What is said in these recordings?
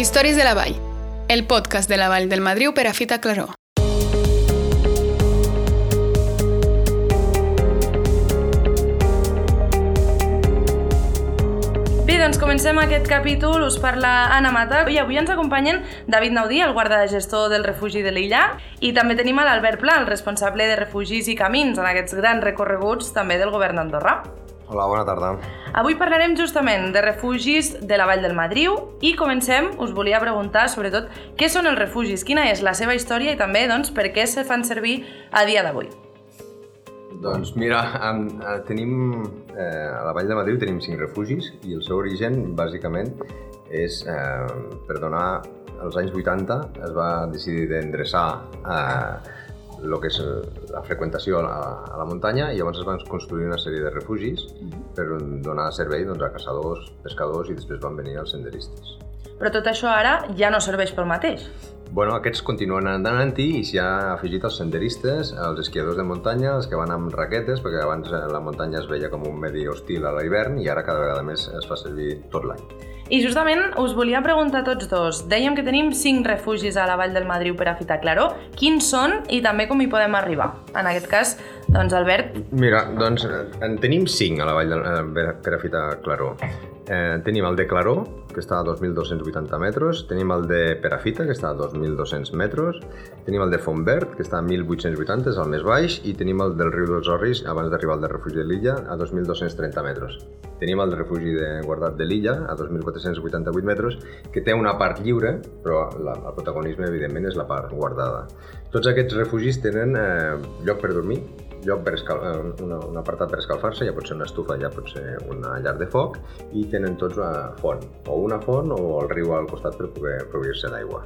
Històries de la Vall, el podcast de la Vall del Madriu per a Fita Claró. Bé, doncs comencem aquest capítol, us parla Anna Mata i avui ens acompanyen David Naudí, el guarda gestor del refugi de l'illa i també tenim l'Albert Pla, el responsable de refugis i camins en aquests grans recorreguts també del govern d'Andorra. Hola, bona tarda. Avui parlarem justament de refugis de la Vall del Madriu i comencem, us volia preguntar sobretot què són els refugis, quina és la seva història i també doncs, per què se fan servir a dia d'avui. Doncs mira, en, eh, tenim, eh, a la Vall de Madriu tenim cinc refugis i el seu origen bàsicament és eh, per donar, als anys 80 es va decidir d'endreçar eh, el que és la freqüentació a la, a la muntanya i llavors es van construir una sèrie de refugis per donar servei doncs, a caçadors, pescadors i després van venir els senderistes. Però tot això ara ja no serveix pel mateix. Bueno, aquests continuen anant-hi i s'hi ha afegit els senderistes, els esquiadors de muntanya, els que van amb raquetes, perquè abans eh, la muntanya es veia com un medi hostil a l'hivern i ara cada vegada més es fa servir tot l'any. I justament us volia preguntar a tots dos. Dèiem que tenim cinc refugis a la Vall del Madriu per a Fita Claró. Quins són i també com hi podem arribar? En aquest cas, doncs, Albert, Mira, doncs en tenim cinc a la vall de, eh, per- a Fita Claró. Eh, tenim el de Claró, que està a 2.280 metres, tenim el de Perafita, que està a 2.200 metres, tenim el de Fontverd, que està a 1.880, és el més baix, i tenim el del riu dels Orris, abans d'arribar al del refugi de l'illa, a 2.230 metres. Tenim el refugi de guardat de l'illa, a 2.488 metres, que té una part lliure, però la, el protagonisme, evidentment, és la part guardada. Tots aquests refugis tenen eh, lloc per dormir, lloc per escal... eh, una, un apartat per escalfar-se, ja pot ser una estufa, ja pot ser una llar de foc, i tenen tots una font, o una font o el riu al costat per poder proveir-se d'aigua.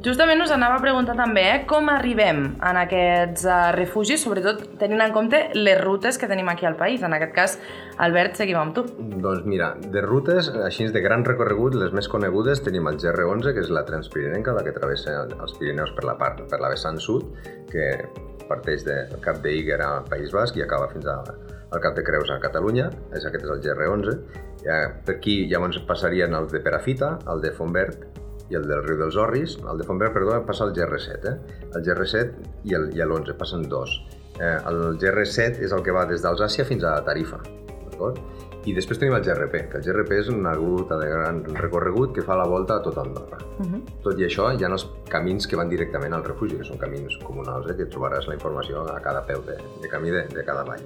justament us anava a preguntar també eh, com arribem en aquests uh, refugis, sobretot tenint en compte les rutes que tenim aquí al país. En aquest cas, Albert, seguim amb tu. Doncs mira, de rutes, així de gran recorregut, les més conegudes tenim el GR11, que és la Transpirinenca, la que travessa els Pirineus per la part, per la vessant sud, que parteix del Cap d'Iger a País Basc i acaba fins a, al Cap de Creus a Catalunya, és, aquest és el GR11. Ja, per aquí llavors passarien el de Perafita, el de Fontverd i el del riu dels Orris. El de Fontverd, perdó, passa al GR7, eh? El GR7 i el- i l'11, passen dos. Eh, el GR7 és el que va des d'Alsàcia fins a Tarifa, d'acord? I després tenim el GRP, que el GRP és una ruta de gran recorregut que fa la volta a tot Andorra. Uh -huh. Tot i això, hi ha els camins que van directament al refugi, que són camins comunals, eh, que trobaràs la informació a cada peu de, de camí de, de cada vall.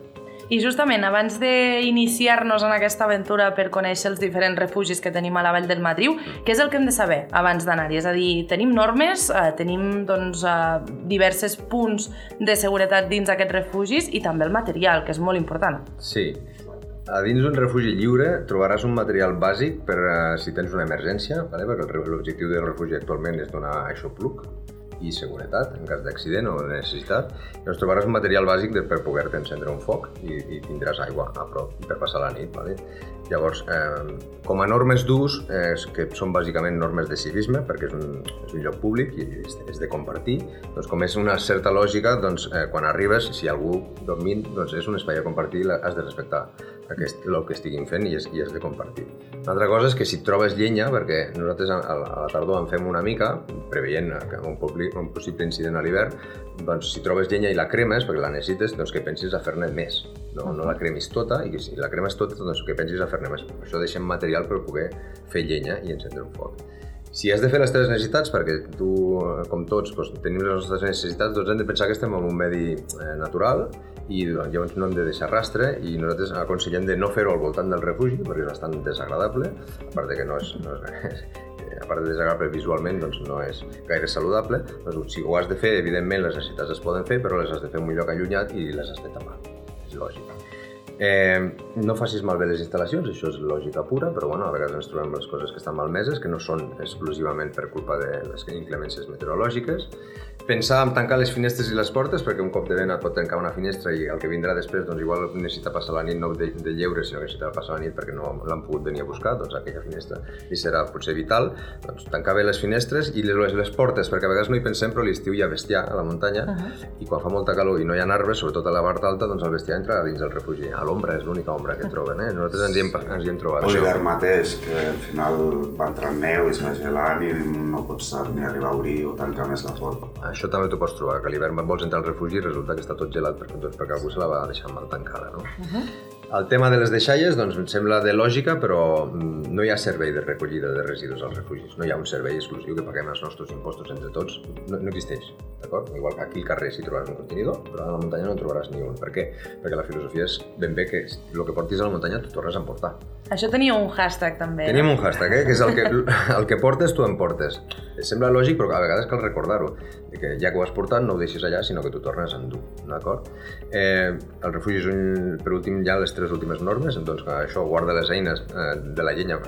I justament, abans d'iniciar-nos en aquesta aventura per conèixer els diferents refugis que tenim a la Vall del Madriu, què és el que hem de saber abans d'anar-hi? És a dir, tenim normes, eh, tenim doncs, eh, diversos punts de seguretat dins aquests refugis i també el material, que és molt important. Sí. A dins d'un refugi lliure trobaràs un material bàsic per uh, si tens una emergència, vale? perquè l'objectiu del refugi actualment és donar aixopluc i seguretat en cas d'accident o de necessitat. Llavors trobaràs un material bàsic per poder-te encendre un foc i, i tindràs aigua a prop per passar la nit. Vale? Llavors, eh, com a normes d'ús, eh, que són bàsicament normes de civisme, perquè és un, és un lloc públic i és, és de compartir, doncs com és una certa lògica, doncs eh, quan arribes, si algú dormint, doncs és un espai a compartir has de respectar aquest, el que estiguin fent i, és, i has de compartir. Una altra cosa és que si trobes llenya, perquè nosaltres a, a la tardor en fem una mica, preveient un, publi, un possible incident a l'hivern, doncs si trobes llenya i la cremes, perquè la necessites, doncs que pensis a fer-ne més. No, no la cremis tota, i si la cremes tota, doncs que pensis a fer-ne més. Per això deixem material per poder fer llenya i encendre un foc. Si has de fer les teves necessitats, perquè tu, eh, com tots, doncs, tenim les nostres necessitats, doncs hem de pensar que estem en un medi eh, natural i doncs, llavors no hem de deixar rastre i nosaltres aconsellem de no fer-ho al voltant del refugi perquè és bastant desagradable, a part de que no és, no és a part de desagradable visualment, doncs no és gaire saludable. Doncs, si ho has de fer, evidentment les necessitats es poden fer, però les has de fer en un lloc allunyat i les has de tapar. És lògic. Eh, no facis malbé les instal·lacions, això és lògica pura, però bueno, a vegades ens trobem les coses que estan malmeses, que no són exclusivament per culpa de les inclemències meteorològiques. Pensar en tancar les finestres i les portes, perquè un cop de vent et pot tancar una finestra i el que vindrà després, doncs igual necessita passar la nit no de, de lleure, sinó que necessita passar la nit perquè no l'han pogut venir a buscar, doncs aquella finestra li serà potser vital. Doncs tancar bé les finestres i les, les portes, perquè a vegades no hi pensem, però l'estiu hi ha bestiar a la muntanya Uh -huh. i quan fa molta calor i no hi ha arbres, sobretot a la part alta, doncs el bestiar entra dins del refugi. A l'ombra, és l'única ombra que troben, eh? Nosaltres ens hi hem, ens hi hem trobat. O això. l'hivern mateix, que al final va entrar neu i es va gelant i no pots ni arribar a obrir o tancar més la porta. Això també t'ho pots trobar, que a l'hivern vols entrar al refugi i resulta que està tot gelat perquè, doncs, perquè algú se la va deixar mal tancada, no? Uh -huh. El tema de les deixalles, doncs, em sembla de lògica, però mm, no hi ha servei de recollida de residus als refugis. No hi ha un servei exclusiu que paguem els nostres impostos entre tots. No, no existeix, d'acord? Igual que aquí al carrer sí trobaràs un contenidor, però a la muntanya no en trobaràs ni un. Per què? Perquè la filosofia és ben bé que el que portis a la muntanya tu tornes a emportar. Això tenia un hashtag també. Tenim un hashtag, eh? que és el que, el que portes, tu emportes. Sembla lògic, però a vegades cal recordar-ho, que ja que ho has portat no ho deixis allà, sinó que tu tornes a endur, d'acord? Eh, el refugi és un, per últim, ja les tres últimes normes, doncs això guarda les eines eh, de la llenya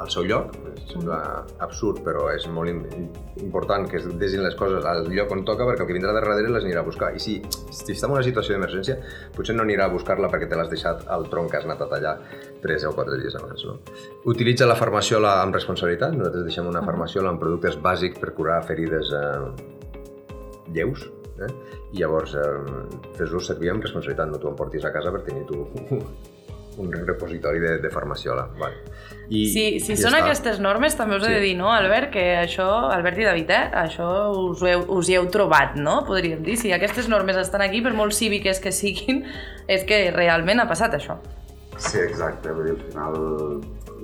al seu lloc, sembla absurd, però és molt im- important que es desin les coses al lloc on toca perquè el que vindrà de darrere les anirà a buscar. I si, si està en una situació d'emergència, potser no anirà a buscar-la perquè te l'has deixat al tronc que has anat a tallar 3 o 4 dies abans. No? Utilitza la farmaciola amb responsabilitat. Nosaltres deixem una farmaciola amb productes bàsics per curar ferides eh, lleus, eh? i llavors eh, fes-los servir amb responsabilitat, no t'ho emportis a casa per tenir tu un repositori de, de farmaciola. Vale. I, Si, si i són ja està. aquestes normes, també us he de Sí. dir, no, Albert, que això, Albert i David, eh, això us, heu, us hi heu trobat, no? Podríem dir. Si aquestes normes estan aquí, per molt cíviques que siguin, és que realment ha passat això. Sí, exacte, vull dir, al final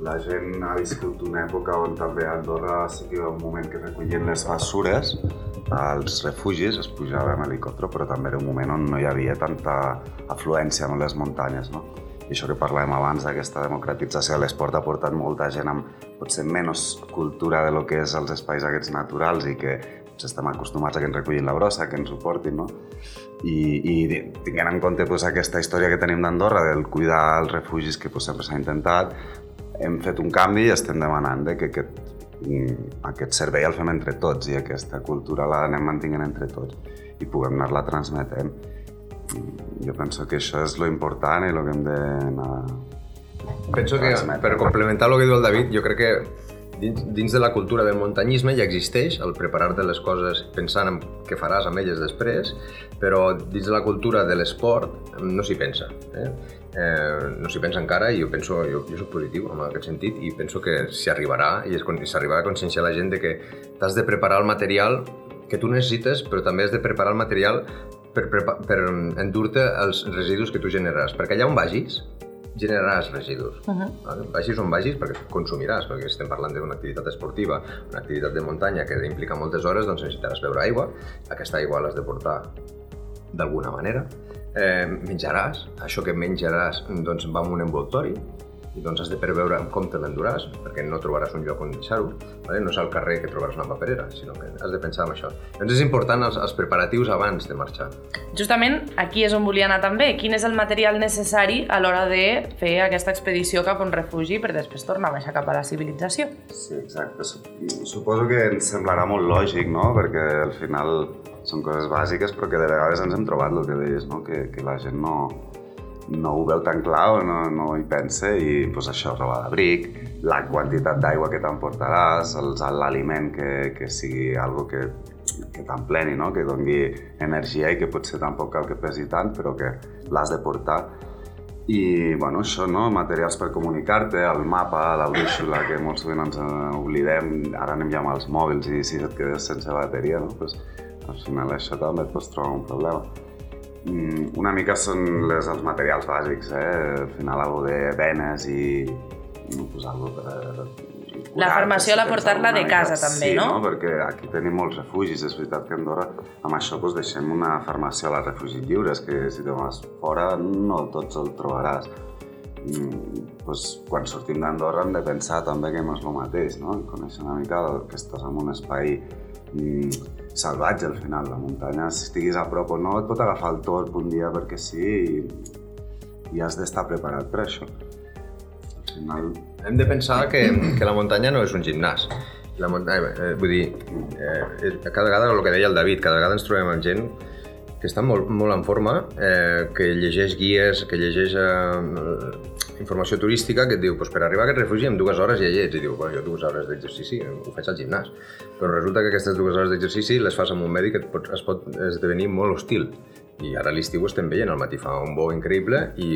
la gent ha viscut una època on també a Andorra sí que hi ha un moment que recollien les bessures als refugis, es pujava amb helicòpter, però també era un moment on no hi havia tanta afluència en les muntanyes, no? I això que parlàvem abans d'aquesta democratització de l'esport ha portat molta gent amb potser menys cultura de lo que és els espais aquests naturals i que potser estem acostumats a que ens recullin la brossa, que ens ho portin, no? I, i tinguent en compte pues, aquesta història que tenim d'Andorra del cuidar els refugis que pues, sempre s'ha intentat, hem fet un canvi i estem demanant de que aquest, mm, aquest servei el fem entre tots i aquesta cultura l'anem mantenint entre tots i puguem anar-la transmetent. Mm, Jo penso que això és lo important i el que hem d'anar Penso que, per complementar el que diu el David, jo crec que dins, dins de la cultura del muntanyisme ja existeix el preparar-te les coses pensant en què faràs amb elles després, però dins de la cultura de l'esport no s'hi pensa. Eh? Eh, no s'hi pensa encara i jo penso, jo, jo soc positiu en aquest sentit i penso que s'hi arribarà i s'arribarà a conscienciar la gent de que t'has de preparar el material que tu necessites, però també has de preparar el material per, prepa per endur-te els residus que tu generaràs. Perquè allà on vagis, generaràs residus. Uh -huh. Vagis on vagis perquè consumiràs, perquè estem parlant d'una activitat esportiva, una activitat de muntanya que implica moltes hores, doncs necessitaràs beure aigua, aquesta aigua l'has de portar d'alguna manera, eh, menjaràs, això que menjaràs doncs va amb un envoltori, doncs has de preveure com te l'enduràs, perquè no trobaràs un lloc on deixar-ho, vale? no és al carrer que trobaràs una paperera, sinó que has de pensar en això. Doncs és important els, els preparatius abans de marxar. Justament aquí és on volia anar també. Quin és el material necessari a l'hora de fer aquesta expedició cap a un refugi per després tornar a baixar cap a la civilització? Sí, exacte. Sup- Suposo que ens semblarà molt lògic, no? Perquè al final són coses bàsiques, però que de vegades ens hem trobat el que deies, no? Que, que la gent no, no ho veu tan clar o no, no hi pensa i pues, això, roba d'abric, la quantitat d'aigua que t'emportaràs, l'aliment que, que sigui algo que, que t'empleni, no? que doni energia i que potser tampoc cal que pesi tant, però que l'has de portar. I, bueno, això, no? Materials per comunicar-te, el mapa, la brúixola, que molt sovint ens eh, oblidem, ara anem ja amb els mòbils i si et quedes sense bateria, no? Pues, al final això també et pots trobar un problema. Mm, una mica són les, els materials bàsics, eh? Al final algo de venes i pues, algo per, per La farmació, si la portar-la de casa, mica. també, sí, no? no? perquè aquí tenim molts refugis, és veritat que a Andorra amb això doncs, deixem una farmàcia a les refugis lliures, que si te vas fora no tots el trobaràs. Mm, doncs, quan sortim d'Andorra hem de pensar també que no és el mateix, no? Conèixer una mica que estàs en un espai mm, salvatge al final. La muntanya, si estiguis a prop o no, et pot agafar el torp un dia perquè sí i, i has d'estar preparat per això. Al final Hem de pensar que, que la muntanya no és un gimnàs. La muntanya, eh, vull dir, eh, és- cada vegada, el que deia el David, cada vegada ens trobem amb gent que està molt, molt en forma, eh, que llegeix guies, que llegeix eh, informació turística, que et diu, pues, per arribar a aquest refugi en dues hores ja hi ets. I diu, bueno, jo dues hores d'exercici ho faig al gimnàs. Però resulta que aquestes dues hores d'exercici les fas amb un medi que et es pot esdevenir molt hostil I ara a l'estiu estem veient, al matí fa un bo increïble i,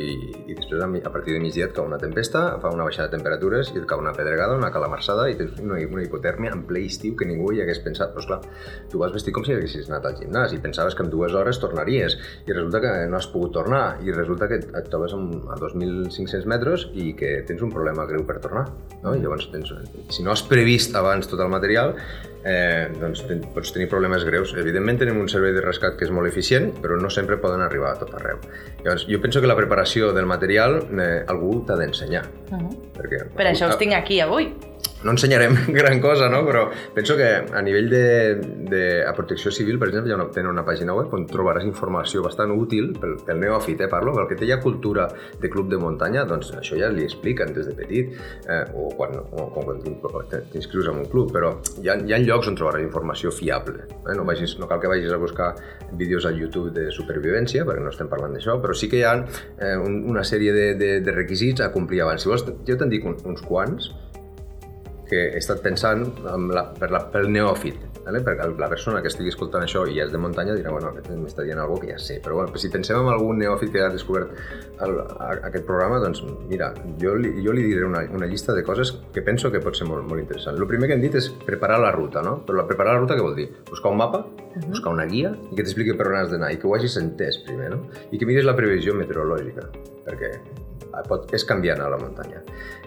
i després a partir de migdia et cau una tempesta, fa una baixada de temperatures i et cau una pedregada, una calamarsada i tens una, una hipotèrmia en ple estiu que ningú hi hagués pensat. Però esclar, tu vas vestir com si haguessis anat al gimnàs i pensaves que en dues hores tornaries i resulta que no has pogut tornar i resulta que et trobes a 2.500 metres i que tens un problema greu per tornar. No? I llavors, tens, si no has previst abans tot el material, eh, doncs ten, pots tenir problemes greus. Evidentment tenim un servei de rescat que és molt eficient, però no sempre poden arribar a tot arreu. Llavors, jo penso que la preparació del material eh, algú t'ha d'ensenyar. Uh -huh. perquè, per això us tinc aquí avui no ensenyarem gran cosa, no? però penso que a nivell de, de a protecció civil, per exemple, ja una, tenen una pàgina web on trobaràs informació bastant útil pel, pel neòfit, eh, parlo, pel que té ja cultura de club de muntanya, doncs això ja li expliquen des de petit, eh, o quan, o, quan t'inscrius en un club, però hi ha, hi ha llocs on trobaràs informació fiable. Eh? No, vagis, no cal que vagis a buscar vídeos al YouTube de supervivència, perquè no estem parlant d'això, però sí que hi ha eh, un, una sèrie de, de, de requisits a complir abans. Si vols, jo te'n dic uns quants, que he estat pensant amb la, per la, pel neòfit, vale? perquè la persona que estigui escoltant això i és de muntanya dirà, bueno, m'està dient alguna que ja sé, però bueno, si pensem en algun neòfit que ha descobert el, a, aquest programa, doncs mira, jo li, jo li diré una, una llista de coses que penso que pot ser molt, molt interessant. El primer que hem dit és preparar la ruta, no? Però la preparar la ruta què vol dir? Buscar un mapa, uh -huh. buscar una guia i que t'expliqui per on has d'anar i que ho hagis entès primer, no? I que mires la previsió meteorològica, perquè pot, és canviant a la muntanya.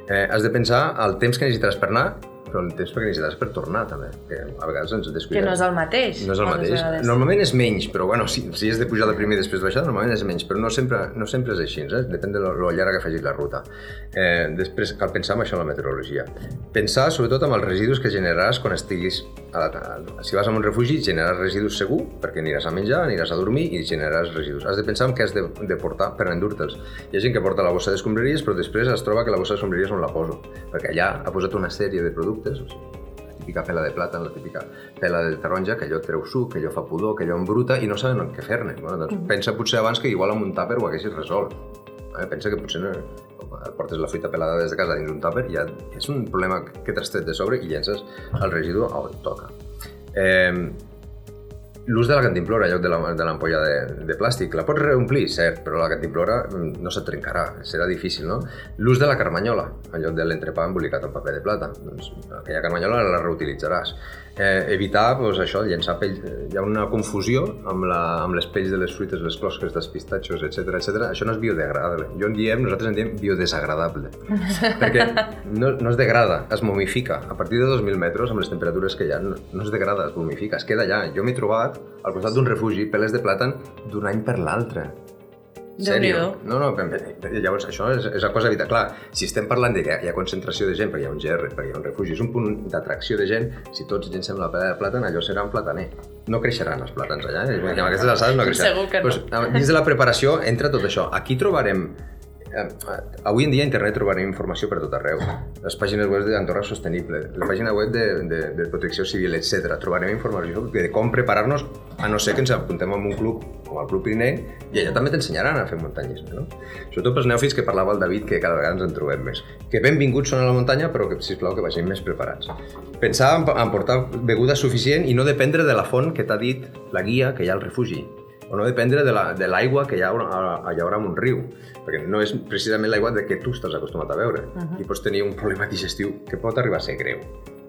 Eh, has de pensar el temps que necessitaràs per anar però el temps perquè necessites per tornar també, que a vegades ens descuidem. Que no és el mateix. No és el mateix. Vegades. Normalment és menys, però bueno, si, si és de pujar de primer i després de baixar, normalment és menys, però no sempre, no sempre és així, eh? depèn de lo, lo llarga que facis la ruta. Eh, després cal pensar en això en la meteorologia. Pensar sobretot en els residus que generaràs quan estiguis a, a, si vas a un refugi generaràs residus segur, perquè aniràs a menjar, aniràs a dormir i generaràs residus. Has de pensar en què has de, de portar per endur-te'ls. Hi ha gent que porta la bossa d'escombraries, però després es troba que la bossa d'escombraries on la poso, perquè allà ha posat una sèrie de productes productes, o sigui, la típica pela de plàtan, la típica pela de taronja, que allò treu suc, que allò fa pudor, que allò embruta i no saben què fer-ne. Bueno, doncs mm. pensa potser abans que igual amb un tàper ho haguessis resolt. Eh, pensa que potser no, portes la fruita pelada des de casa dins un tàper i ja és un problema que t'has tret de sobre i llences el residu on toca. Eh, L'ús de la cantimplora en lloc de l'ampolla de, de plàstic. La pots reomplir, cert, però la cantimplora mm, no se't trencarà, serà difícil, no? L'ús de la carmanyola en lloc de l'entrepà embolicat en paper de plata. Doncs aquella carmanyola la reutilitzaràs eh, evitar doncs, això, llençar pell. Hi ha una confusió amb, la, amb les pells de les fruites, les closques dels pistatxos, etc etc. Això no és biodegradable. Jo en diem, nosaltres en diem biodesagradable. perquè no, no es degrada, es momifica. A partir de 2.000 metres, amb les temperatures que hi ha, no, no es degrada, es momifica, es queda allà. Jo m'he trobat al costat d'un refugi peles de plàtan d'un any per l'altre. Sèrio? No, no, llavors això és, és la cosa evitar. Clar, si estem parlant de que hi ha concentració de gent, perquè hi ha un GR, perquè hi ha un refugi, és un punt d'atracció de gent, si tots llencem la pela de plàtan, allò serà un plataner. No creixeran els plàtans allà, eh? amb aquestes alçades no creixeran. Segur que no. Pues, dins de la preparació entra tot això. Aquí trobarem avui en dia a internet trobarem informació per tot arreu. Les pàgines web d'Andorra Sostenible, la pàgina web de, de, de protecció civil, etc. Trobarem informació de com preparar-nos, a no ser que ens apuntem a un club com el Club Pirineu, i allà també t'ensenyaran a fer muntanyisme, no? Sobretot pels neòfits que parlava el David, que cada vegada ens en trobem més. Que benvinguts són a la muntanya, però que, sisplau, que vagin més preparats. Pensar en, en portar beguda suficient i no dependre de la font que t'ha dit la guia que hi ha al refugi o no dependre de l'aigua la, que hi haurà, hi haurà en un riu, perquè no és precisament l'aigua de què tu estàs acostumat a veure uh -huh. i pots tenir un problema digestiu que pot arribar a ser greu.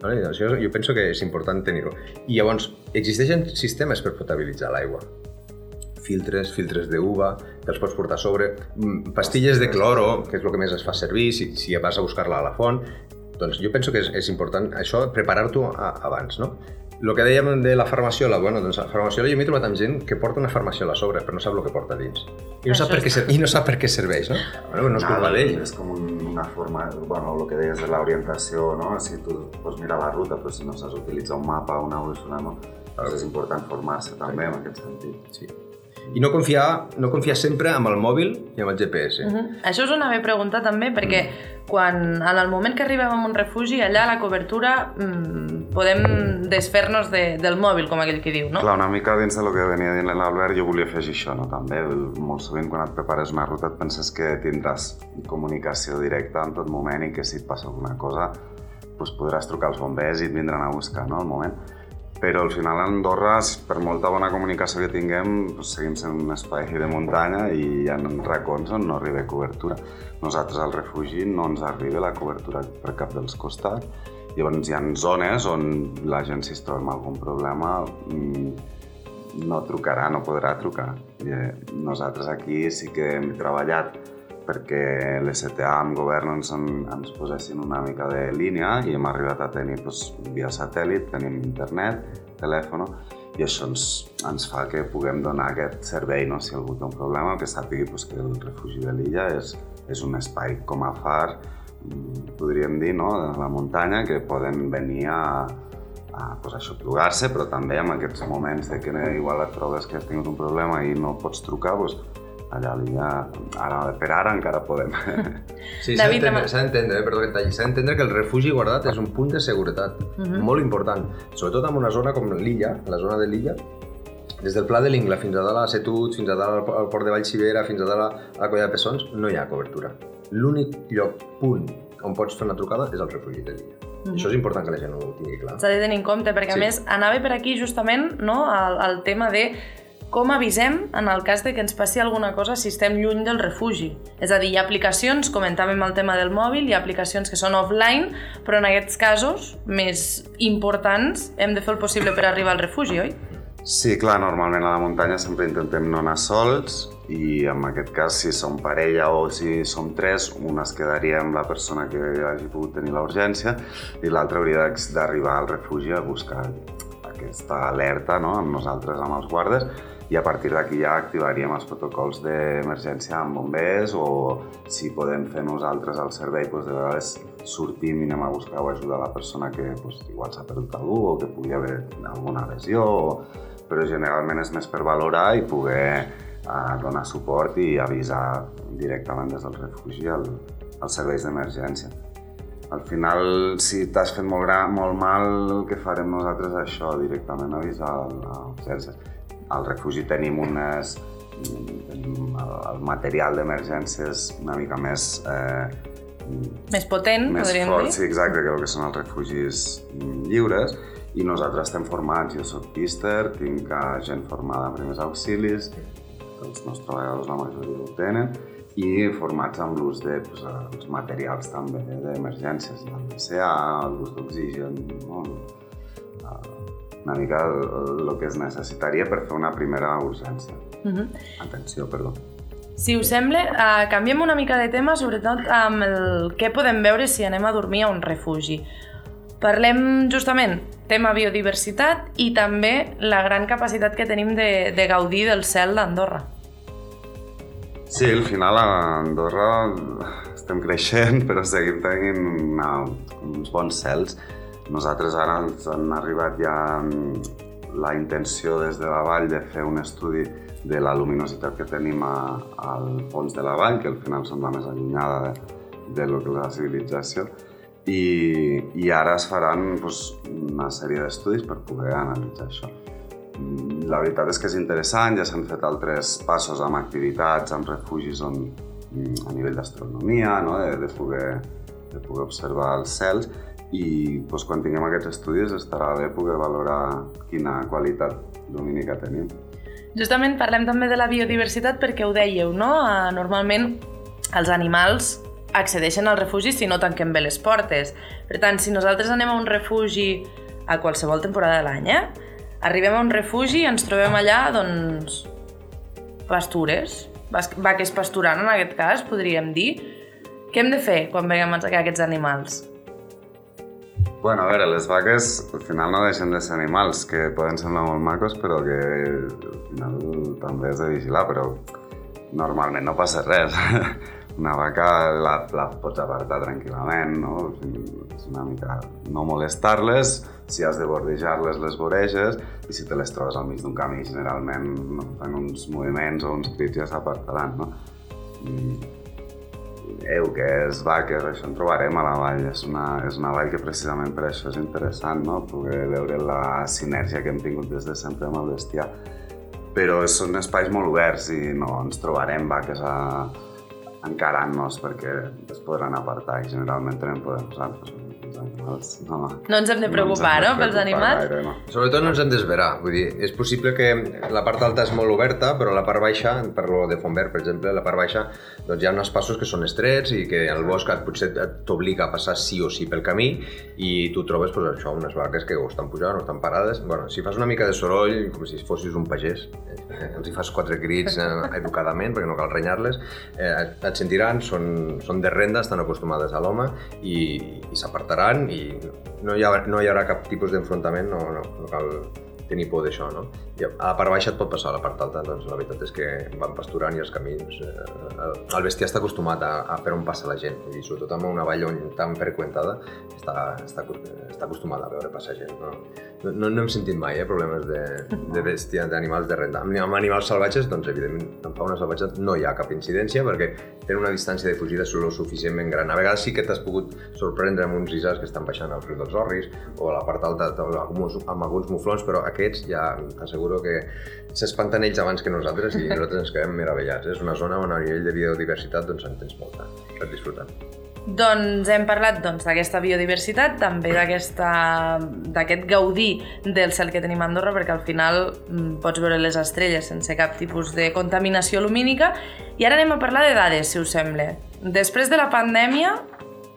Vale? Això jo penso que és important tenir-ho. I llavors, existeixen sistemes per potabilitzar l'aigua filtres, filtres d'uva, que els pots portar a sobre, mm, pastilles de cloro, que és el que més es fa servir si, si vas a buscar-la a la font. Doncs jo penso que és, és important això, preparar-t'ho abans, no? El que dèiem de la farmaciola, bueno, doncs la farmaciola jo m'he trobat amb gent que porta una farmaciola a sobre, però no sap el que porta dins. I no, sap per, què, i no sap per què serveix, no? Bueno, no és culpa d'ell. És com una forma, bueno, el que deies de l'orientació, no? Si tu pots mirar la ruta, però si no saps utilitzar un mapa o una bússola, no? Doncs és important formar-se també en aquest sentit. Sí. I no confiar, no confiar sempre amb el mòbil i amb el GPS. Uh -huh. Això és una bé pregunta també, perquè mm. quan, en el moment que arribem a un refugi, allà la cobertura mmm, podem desfer-nos de, del mòbil, com aquell que diu, no? Clar, una mica dins del que venia dient l'Albert, jo volia afegir això, no? També, molt sovint quan et prepares una ruta et penses que tindràs comunicació directa en tot moment i que si et passa alguna cosa doncs podràs trucar als bombers i et vindran a buscar, no?, al moment però al final Andorra, per molta bona comunicació que tinguem, doncs seguim sent un espai de muntanya i hi ha racons on no arriba cobertura. Nosaltres al refugi no ens arriba la cobertura per cap dels costats. Llavors hi ha zones on la gent si es troba amb algun problema mm, no trucarà, no podrà trucar. Eh, nosaltres aquí sí que hem treballat perquè l'STA amb govern ens, ens posessin una mica de línia i hem arribat a tenir doncs, via satèl·lit, tenim internet, telèfon, i això ens, ens fa que puguem donar aquest servei, no? si algú té un problema, que sàpigui doncs, que el refugi de l'illa és, és un espai com a far, mm, podríem dir, no? de la muntanya, que poden venir a, a pues, això, plugar-se, però també en aquests moments de que igual et trobes que has tingut un problema i no pots trucar, doncs, allà a l'illa, ara, per ara encara podem. Sí, s'ha d'entendre, eh, perdó que talli, s'ha d'entendre que el refugi guardat és un punt de seguretat uh mhm. -huh. molt important, sobretot en una zona com l'illa, la zona de l'illa, des del Pla de l'Ingla fins a dalt a Setut, fins a dalt al port de Vallcivera, fins a dalt a la Colla de Pessons, no hi ha cobertura. L'únic lloc, punt, on pots fer una trucada és al refugi de l'illa. Mm -hmm. Això és important que la gent ho tingui clar. S'ha de tenir en compte, perquè sí. a més anava per aquí justament no, el, el tema de com avisem en el cas de que ens passi alguna cosa si estem lluny del refugi. És a dir, hi ha aplicacions, comentàvem el tema del mòbil, hi ha aplicacions que són offline, però en aquests casos més importants hem de fer el possible per arribar al refugi, oi? Sí, clar, normalment a la muntanya sempre intentem no anar sols i en aquest cas si som parella o si som tres, una es quedaria amb la persona que hagi pogut tenir l'urgència i l'altra hauria d'arribar al refugi a buscar aquesta alerta no? amb nosaltres, amb els guardes, i a partir d'aquí ja activaríem els protocols d'emergència amb bombers o si podem fer nosaltres el servei, doncs de vegades sortim i anem a buscar o ajudar la persona que doncs, igual s'ha perdut algú o que pugui haver alguna lesió, o... però generalment és més per valorar i poder eh, donar suport i avisar directament des del refugi al, als serveis d'emergència. Al final, si t'has fet molt, gran, molt mal, el que farem nosaltres és això, directament avisar l'urgència al refugi tenim unes tenim el material d'emergències una mica més eh, més potent, més podríem fort, dir. Sí, exacte, que el que són els refugis lliures i nosaltres estem formats, jo soc pister, tinc gent formada en primers auxilis, els nostres treballadors la majoria ho tenen, i formats amb l'ús de pues, els materials també d'emergències, el DCA, l'ús d'oxigen, no? Una mica el, el que es necessitaria per fer una primera urgència. Uh mhm. -huh. Atenció, perdó. Si us sembla, uh, canviem una mica de tema, sobretot amb el què podem veure si anem a dormir a un refugi. Parlem justament tema biodiversitat i també la gran capacitat que tenim de, de gaudir del cel d'Andorra. Sí, al final a Andorra estem creixent, però seguim tenint una, uns bons cels nosaltres ara ens han arribat ja mm, la intenció des de la vall de fer un estudi de la luminositat que tenim a, al fons de la vall, que al final som la més allunyada de, de lo que la civilització, i, i ara es faran doncs, una sèrie d'estudis per poder analitzar això. Mm, la veritat és que és interessant, ja s'han fet altres passos amb activitats, amb refugis on, mm, a nivell d'astronomia, no? de, de, poder, de poder observar els cels, i doncs, quan tinguem aquests estudis estarà bé poder valorar quina qualitat lumínica tenim. Justament parlem també de la biodiversitat perquè ho dèieu, no? Uh, normalment els animals accedeixen al refugi si no tanquem bé les portes. Per tant, si nosaltres anem a un refugi a qualsevol temporada de l'any, eh? arribem a un refugi i ens trobem allà, doncs, pastures, vaques pasturant en aquest cas, podríem dir. Què hem de fer quan veiem aquests animals? Bueno, a veure, les vaques al final no deixen de ser animals, que poden semblar molt macos, però que al final també has de vigilar, però normalment no passa res. Una vaca la, la pots apartar tranquil·lament, no? És una mica no molestar-les, si has de bordejar-les, les voreges, i si te les trobes al mig d'un camí, generalment no, fan uns moviments o uns crits ja s'apartaran, no? I eu, que és vaques, això en trobarem a la vall. És una, és una vall que precisament per això és interessant, no? poder veure la sinergia que hem tingut des de sempre amb el bestiar. Però són espais molt oberts i no ens trobarem vaques a, encarant-nos perquè es podran apartar i generalment tenen poder nosaltres. Els animals no, No ens hem de preocupar, ens hem no, pels animals? Gaire, no. Sobretot no ens hem d'esverar, vull dir, és possible que la part alta és molt oberta, però la part baixa, per lo de Fontvert, per exemple, la part baixa, doncs hi ha uns passos que són estrets i que el bosc et, potser t'obliga a passar sí o sí pel camí i tu trobes pues, això, unes vaques que o estan pujant o estan parades. Bueno, si fas una mica de soroll, com si fossis un pagès, eh, els hi fas quatre crits eh, educadament, perquè no cal renyar-les, eh, et, et sentiran, són, són de renda, estan acostumades a l'home i, i s'apartaran i no hi, ha, no hi haurà cap tipus d'enfrontament, no, no, no cal tenir por d'això, no? I a la part baixa et pot passar, a la part alta, doncs la veritat és que van pasturant i els camins... Eh, el, bestiar està acostumat a, a per on passa la gent, dir, sobretot en una vall on tan freqüentada està, està, està acostumada a veure passar gent, no? No, no hem sentit mai eh, problemes de, de bèstia, d'animals de renda. Amb, animals salvatges, doncs, evidentment, en fauna salvatge no hi ha cap incidència perquè tenen una distància de fugida lo suficientment gran. A vegades sí que t'has pogut sorprendre amb uns isars que estan baixant al riu dels Orris o a la part alta amb alguns, amb alguns muflons, però aquests ja t'asseguro que s'espanten ells abans que nosaltres i nosaltres ens quedem meravellats. És una zona on a nivell de biodiversitat doncs, en tens molta per disfrutar. Doncs hem parlat doncs, d'aquesta biodiversitat, també d'aquest gaudir del cel que tenim a Andorra, perquè al final mm, pots veure les estrelles sense cap tipus de contaminació lumínica. I ara anem a parlar de dades, si us sembla. Després de la pandèmia,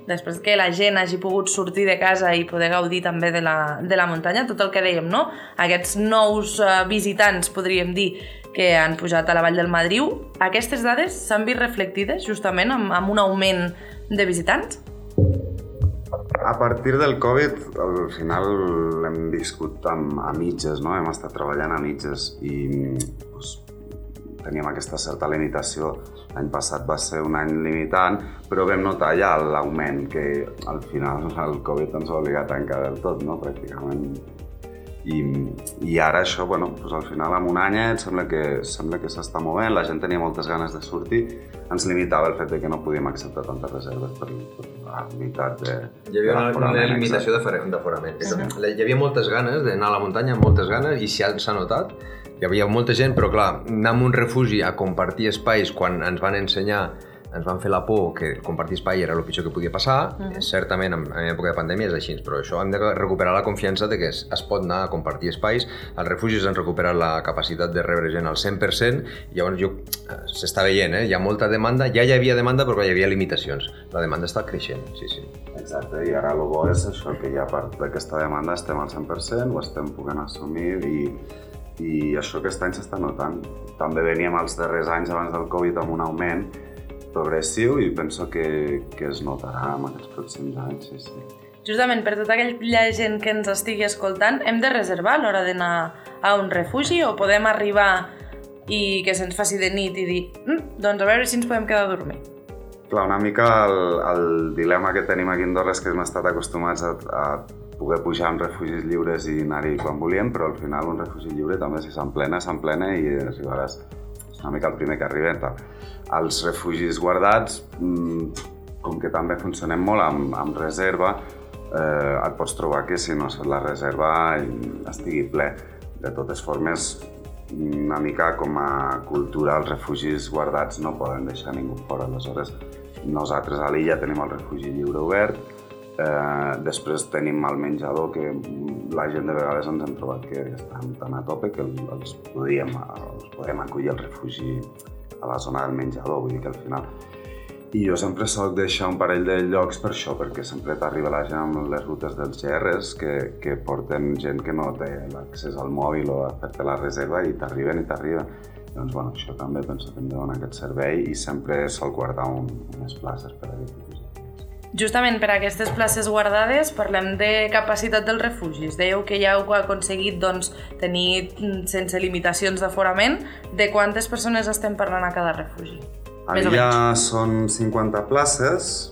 després que la gent hagi pogut sortir de casa i poder gaudir també de la, de la muntanya, tot el que dèiem, no? Aquests nous uh, visitants, podríem dir, que han pujat a la Vall del Madriu, aquestes dades s'han vist reflectides justament amb, amb un augment de visitants? A partir del Covid, al final hem viscut amb, a mitges, no? hem estat treballant a mitges i doncs, teníem aquesta certa limitació. L'any passat va ser un any limitant, però vam notar ja l'augment que al final el Covid ens va obligar a tancar del tot, no? pràcticament. I, I ara això, bueno, doncs al final amb un anyet sembla que, sembla que s'està movent, la gent tenia moltes ganes de sortir, ens limitava el fet de que no podíem acceptar tantes reserves per, per la limitat de... Hi havia de una, una limitació exacte. d'afora- d'aforament. Uh Hi havia moltes ganes d'anar a la muntanya, moltes ganes, i s'ha notat. Hi havia molta gent, però clar, anar a un refugi a compartir espais quan ens van ensenyar ens van fer la por que compartir espai era el pitjor que podia passar. Mhm. Certament, en, en època de pandèmia és així, però això hem de recuperar la confiança de que es, es pot anar a compartir espais. Els refugis han recuperat la capacitat de rebre gent al 100%, i llavors jo eh, s'està veient, eh? hi ha molta demanda, ja hi havia demanda però hi havia limitacions. La demanda està creixent, sí, sí. Exacte, i ara el bo és això, que ja part d'aquesta demanda estem al 100%, ho estem podent assumir i, i això aquest any s'està notant. També veníem els darrers anys abans del Covid amb un augment progressiu i penso que, que es notarà en aquests pròxims anys, sí, sí. Justament per tota aquella gent que ens estigui escoltant, hem de reservar a l'hora d'anar a un refugi o podem arribar i que se'ns faci de nit i dir mm, doncs a veure si ens podem quedar a dormir. Clar, una mica el, el dilema que tenim aquí a Andorra és que hem estat acostumats a, a poder pujar en refugis lliures i anar-hi quan volíem, però al final un refugi lliure també si s'emplena, s'emplena i arribaràs una mica el primer que arriba. Tal. Els refugis guardats, mmm, com que també funcionem molt amb, amb reserva, eh, et pots trobar que si no has fet la reserva estigui ple. De totes formes, una mica com a cultura, els refugis guardats no poden deixar ningú fora. Aleshores, nosaltres a l'illa tenim el refugi lliure obert, eh, després tenim el menjador, que la gent de vegades ens hem trobat que estan tan a tope que el- els podíem, els podem acollir al refugi a la zona del menjador, vull dir que al final i jo sempre soc deixar un parell de llocs per això, perquè sempre t'arriba la gent amb les rutes dels GRs que, que porten gent que no té l'accés al mòbil o a fer-te la reserva i t'arriben i t'arriben. Doncs bueno, això també penso que hem de donar aquest servei i sempre sol guardar un, unes places per a aquest Justament per aquestes places guardades parlem de capacitat dels refugis. Dèieu que ja heu aconseguit doncs, tenir mm, sense limitacions d'aforament. De quantes persones estem parlant a cada refugi? A Més o l'illa són 50 places,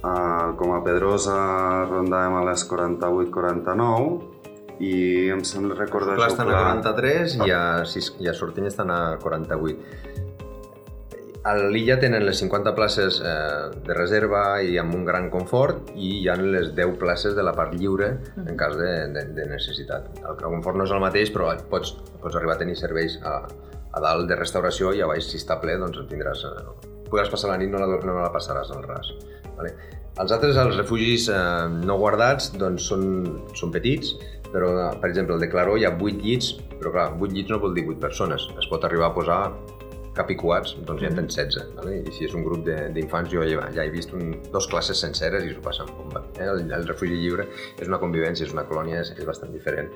uh, com a Pedrosa rondàvem a les 48-49 i em sembla recordar... Clar, estan a Pla- 43 i a, Sis, i a Sortiny estan a 48. A l'illa tenen les 50 places eh, de reserva i amb un gran confort i hi ha les 10 places de la part lliure en cas de, de, de necessitat. El confort no és el mateix, però pots, pots arribar a tenir serveis a, a dalt de restauració i a baix, si està ple, doncs en tindràs... Eh, podràs passar la nit, no la, no la passaràs al ras. Vale? Els altres, els refugis eh, no guardats, doncs són, són petits, però, per exemple, el de Claró hi ha 8 llits, però clar, 8 llits no vol dir 8 persones. Es pot arribar a posar capicuats, doncs ja en tens 16. Vale? I si és un grup de- d'infants, jo ja, ja he vist un, dos classes senceres i s'ho passen bomba. Eh? El, el refugi lliure és una convivència, és una colònia, és, és bastant diferent.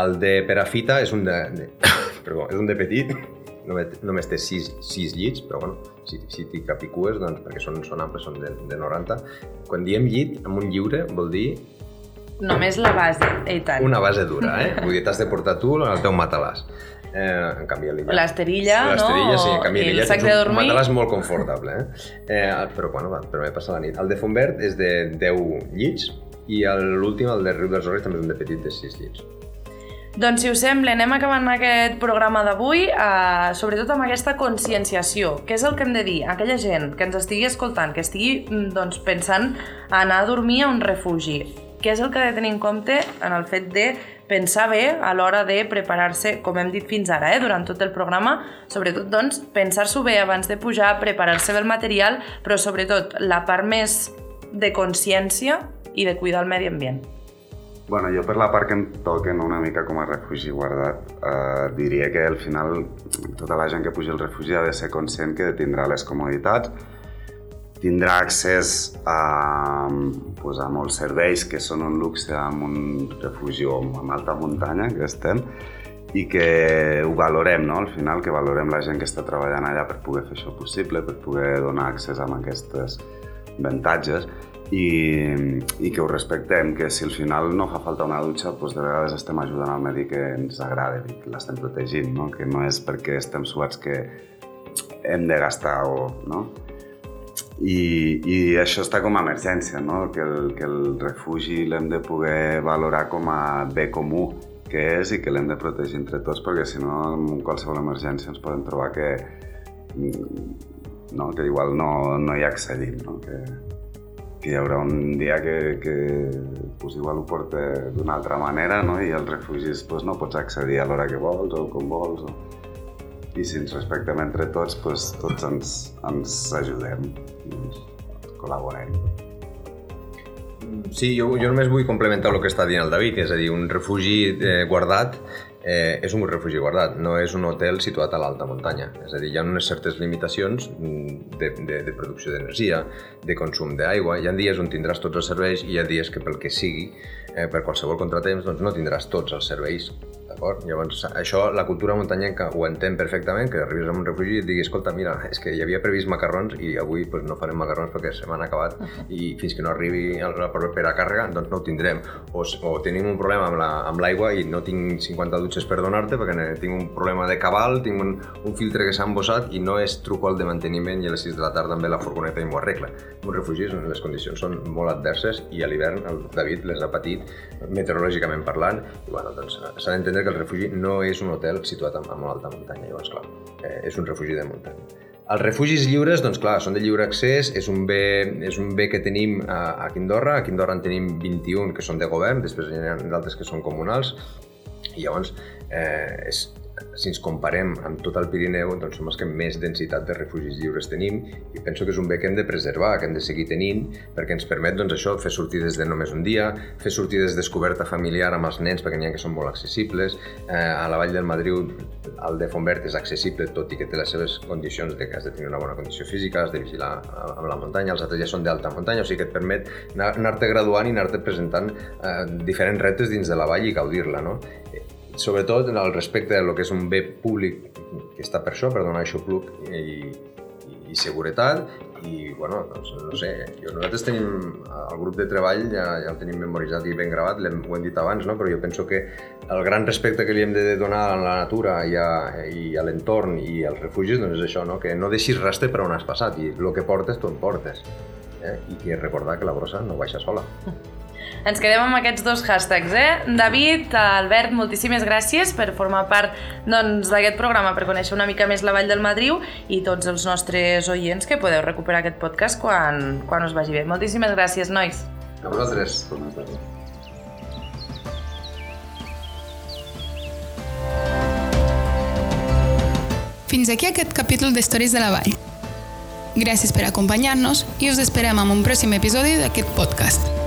El de Perafita és un de, de perdó, és un de petit, només, només té 6, 6 llits, però bueno, si, si t'hi capicues, doncs, perquè són, són amples, són de, de 90. Quan diem llit, amb un lliure, vol dir Només la base, i tant. una base dura, eh? Vull dir, t'has de portar tu el teu matalàs. Eh, en canvi, l'illa... L'esterilla, no? L'esterilla, sí, en canvi, l'illa el sac de un, un dormir. matalàs molt confortable, eh? eh però, bueno, va, però m'he passat la nit. El de Fontbert és de 10 llits i l'últim, el de Riu dels Horres, també és un de petit de 6 llits. Doncs, si us sembla, anem acabant aquest programa d'avui, eh, sobretot amb aquesta conscienciació. Què és el que hem de dir a aquella gent que ens estigui escoltant, que estigui mm, doncs, pensant a anar a dormir a un refugi? Què és el que ha de tenir en compte en el fet de pensar bé a l'hora de preparar-se, com hem dit fins ara, eh, durant tot el programa, sobretot doncs, pensar-s'ho bé abans de pujar, preparar-se bé el material, però sobretot la part més de consciència i de cuidar el medi ambient. Bueno, jo per la part que em toquen una mica com a refugi guardat, eh, diria que al final tota la gent que pugi al refugi ha de ser conscient que tindrà les comoditats, tindrà accés a, pues, a molts serveis que són un luxe en un refugi o en alta muntanya que estem i que ho valorem, no? Al final, que valorem la gent que està treballant allà per poder fer això possible, per poder donar accés a aquestes avantatges i, i que ho respectem, que si al final no fa falta una dutxa, doncs de vegades estem ajudant al medi que ens agrada i que l'estem protegint, no? que no és perquè estem suats que hem de gastar o... No? I, I això està com a emergència, no? que, el, que el refugi l'hem de poder valorar com a bé comú que és i que l'hem de protegir entre tots perquè si no en qualsevol emergència ens podem trobar que, no, que igual no, no hi accedim, no? que, que hi haurà un dia que, que pues, igual ho porta d'una altra manera no? i als refugis pues, no pots accedir a l'hora que vols o com vols. O... I si ens respectem entre tots, pues, tots ens, ens ajudem ens col·laborem. Sí, jo, jo només vull complementar el que està dient el David, és a dir, un refugi eh, guardat eh, és un refugi guardat, no és un hotel situat a l'alta muntanya. És a dir, hi ha unes certes limitacions mm, de, de, de producció d'energia, de consum d'aigua. Hi ha dies on tindràs tots els serveis i hi ha dies que pel que sigui, eh, per qualsevol contratemps, doncs no tindràs tots els serveis. D'acord? Llavors, això la cultura muntanyenca ho entén perfectament, que arribis a un refugi i et digui, escolta, mira, és que hi havia previst macarrons i avui pues, no farem macarrons perquè se m'han acabat i fins que no arribi el- la propera càrrega doncs no ho tindrem. O, o tenim un problema amb la- l'aigua i no tinc 50 dutxes per donar-te perquè tinc un problema de cabal, tinc un, un filtre que s'ha embossat i no és truco al de manteniment i a les 6 de la tarda ve la furgoneta i m'ho arregla. Un refugi, les condicions són molt adverses i a l'hivern el David les ha patit meteorològicament parlant i bueno, doncs s'ha d'entendre que el refugi no és un hotel situat a, molt alta muntanya, llavors clar, eh, és un refugi de muntanya. Els refugis lliures, doncs clar, són de lliure accés, és un bé, és un bé que tenim a, a Quindorra, a Quindorra en tenim 21 que són de govern, després hi ha d'altres que són comunals, i llavors, eh, és, si ens comparem amb tot el Pirineu, doncs som els que més densitat de refugis lliures tenim i penso que és un bé que hem de preservar, que hem de seguir tenint, perquè ens permet doncs, això, fer sortides de només un dia, fer sortides descoberta familiar amb els nens, perquè n'hi ha que són molt accessibles. Eh, a la Vall del Madriu, el de Fontbert és accessible, tot i que té les seves condicions de que has de tenir una bona condició física, has de vigilar a- amb la muntanya, els altres ja són d'alta muntanya, o sigui que et permet anar- anar-te graduant i anar-te presentant eh, diferents reptes dins de la vall i gaudir-la, no? Sobretot en el respecte del que és un bé públic que està per això, per donar públic i, i, seguretat i, bueno, doncs, no sé, jo, nosaltres tenim el grup de treball, ja, ja el tenim memoritzat i ben gravat, l'hem- ho hem dit abans, no? però jo penso que el gran respecte que li hem de donar a la natura i a, i a l'entorn i als refugis doncs és això, no? que no deixis rastre per on has passat i el que portes, tu en portes. Eh? I que recordar que la brossa no baixa sola. Ens quedem amb aquests dos hashtags, eh? David, Albert, moltíssimes gràcies per formar part doncs, d'aquest programa, per conèixer una mica més la Vall del Madriu i tots els nostres oients que podeu recuperar aquest podcast quan, quan us vagi bé. Moltíssimes gràcies, nois. A vosaltres. Bones tardes. Fins aquí aquest capítol d'Històries de la Vall. Gràcies per acompanyar-nos i us esperem en un pròxim episodi d'aquest podcast.